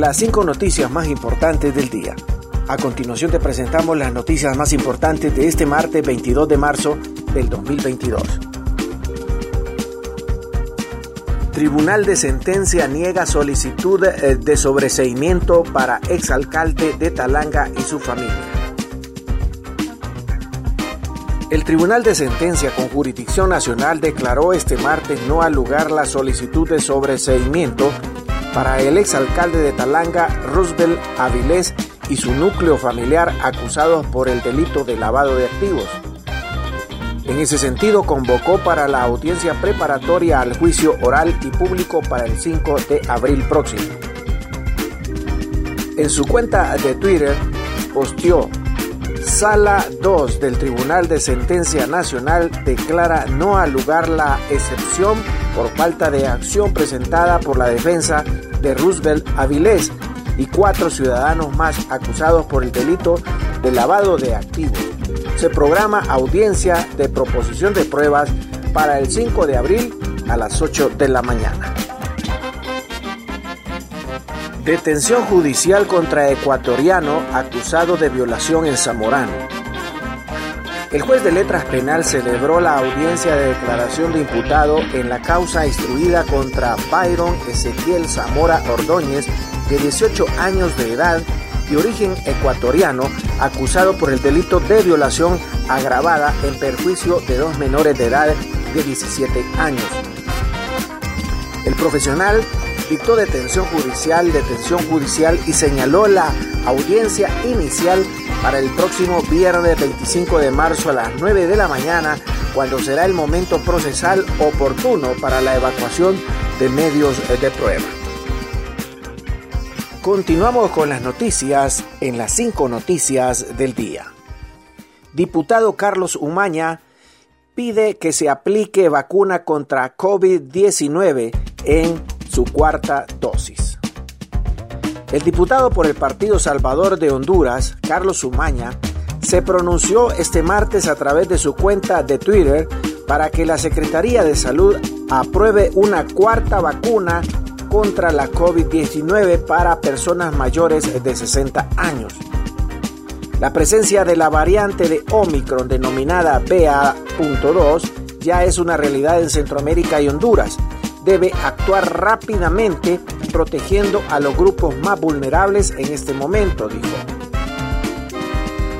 las cinco noticias más importantes del día. A continuación te presentamos las noticias más importantes de este martes 22 de marzo del 2022. Tribunal de Sentencia niega solicitud eh, de sobreseimiento para exalcalde de Talanga y su familia. El Tribunal de Sentencia con jurisdicción nacional declaró este martes no al lugar la solicitud de sobreseimiento para el exalcalde de Talanga, Roosevelt Avilés, y su núcleo familiar acusados por el delito de lavado de activos. En ese sentido, convocó para la audiencia preparatoria al juicio oral y público para el 5 de abril próximo. En su cuenta de Twitter, posteó Sala 2 del Tribunal de Sentencia Nacional declara no al lugar la excepción por falta de acción presentada por la defensa de Roosevelt Avilés y cuatro ciudadanos más acusados por el delito de lavado de activos. Se programa audiencia de proposición de pruebas para el 5 de abril a las 8 de la mañana. Detención judicial contra ecuatoriano acusado de violación en Zamorano. El juez de letras penal celebró la audiencia de declaración de imputado en la causa instruida contra Byron Ezequiel Zamora Ordóñez, de 18 años de edad y origen ecuatoriano, acusado por el delito de violación agravada en perjuicio de dos menores de edad de 17 años. El profesional dictó detención judicial, detención judicial y señaló la audiencia inicial para el próximo viernes 25 de marzo a las 9 de la mañana, cuando será el momento procesal oportuno para la evacuación de medios de prueba. Continuamos con las noticias en las cinco noticias del día. Diputado Carlos Umaña pide que se aplique vacuna contra COVID-19 en su cuarta dosis. El diputado por el Partido Salvador de Honduras, Carlos Umaña, se pronunció este martes a través de su cuenta de Twitter para que la Secretaría de Salud apruebe una cuarta vacuna contra la COVID-19 para personas mayores de 60 años. La presencia de la variante de Omicron denominada BA.2 ya es una realidad en Centroamérica y Honduras debe actuar rápidamente protegiendo a los grupos más vulnerables en este momento, dijo.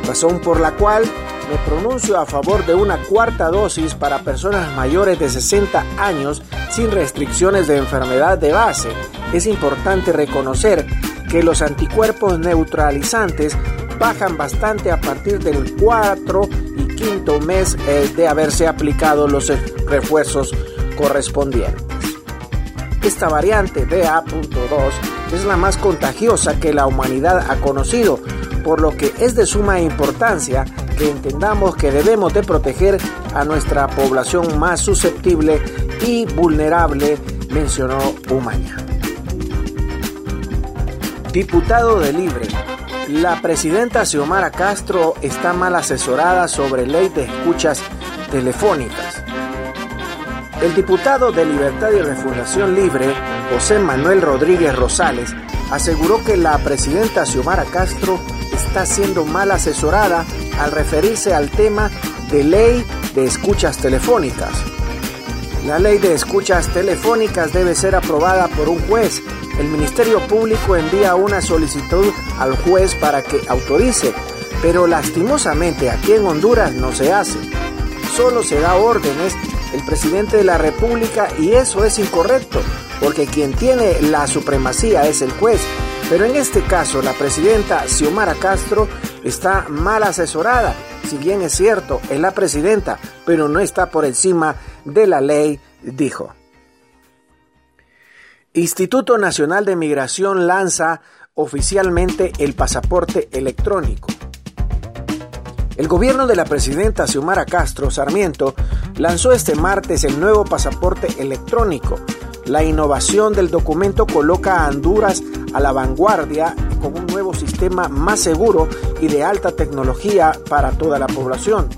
Razón por la cual me pronuncio a favor de una cuarta dosis para personas mayores de 60 años sin restricciones de enfermedad de base. Es importante reconocer que los anticuerpos neutralizantes bajan bastante a partir del 4 y quinto mes eh, de haberse aplicado los refuerzos correspondientes. Esta variante BA.2 es la más contagiosa que la humanidad ha conocido, por lo que es de suma importancia que entendamos que debemos de proteger a nuestra población más susceptible y vulnerable, mencionó Umaña. Diputado de Libre. La presidenta Xiomara Castro está mal asesorada sobre ley de escuchas telefónicas. El diputado de Libertad y Refundación Libre, José Manuel Rodríguez Rosales, aseguró que la presidenta Xiomara Castro está siendo mal asesorada al referirse al tema de ley de escuchas telefónicas. La ley de escuchas telefónicas debe ser aprobada por un juez. El Ministerio Público envía una solicitud al juez para que autorice, pero lastimosamente aquí en Honduras no se hace. Solo se da órdenes el presidente de la República y eso es incorrecto, porque quien tiene la supremacía es el juez. Pero en este caso la presidenta Xiomara Castro está mal asesorada. Si bien es cierto, es la presidenta, pero no está por encima de la ley, dijo. Instituto Nacional de Migración lanza oficialmente el pasaporte electrónico. El gobierno de la presidenta Xiomara Castro Sarmiento lanzó este martes el nuevo pasaporte electrónico. La innovación del documento coloca a Honduras a la vanguardia con un nuevo sistema más seguro y de alta tecnología para toda la población.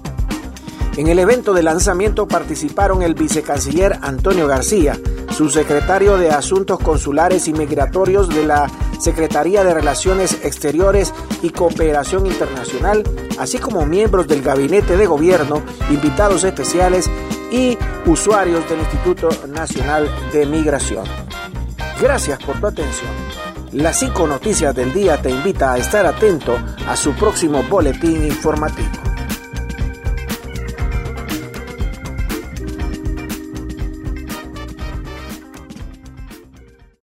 En el evento de lanzamiento participaron el vicecanciller Antonio García, subsecretario de Asuntos Consulares y Migratorios de la Secretaría de Relaciones Exteriores y Cooperación Internacional, así como miembros del Gabinete de Gobierno, invitados especiales y usuarios del Instituto Nacional de Migración. Gracias por tu atención. Las cinco noticias del día te invita a estar atento a su próximo boletín informativo.